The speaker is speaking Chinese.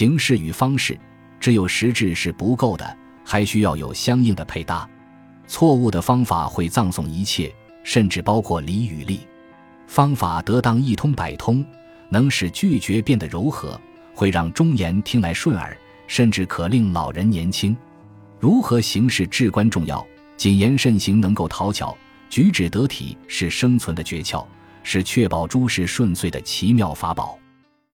形式与方式只有实质是不够的还需要有相应的配搭。错误的方法会葬送一切甚至包括理与利。方法得当一通百通能使拒绝变得柔和会让忠言听来顺耳甚至可令老人年轻。如何行事至关重要谨言慎行能够讨巧举止得体是生存的诀窍是确保诸事顺遂的奇妙法宝。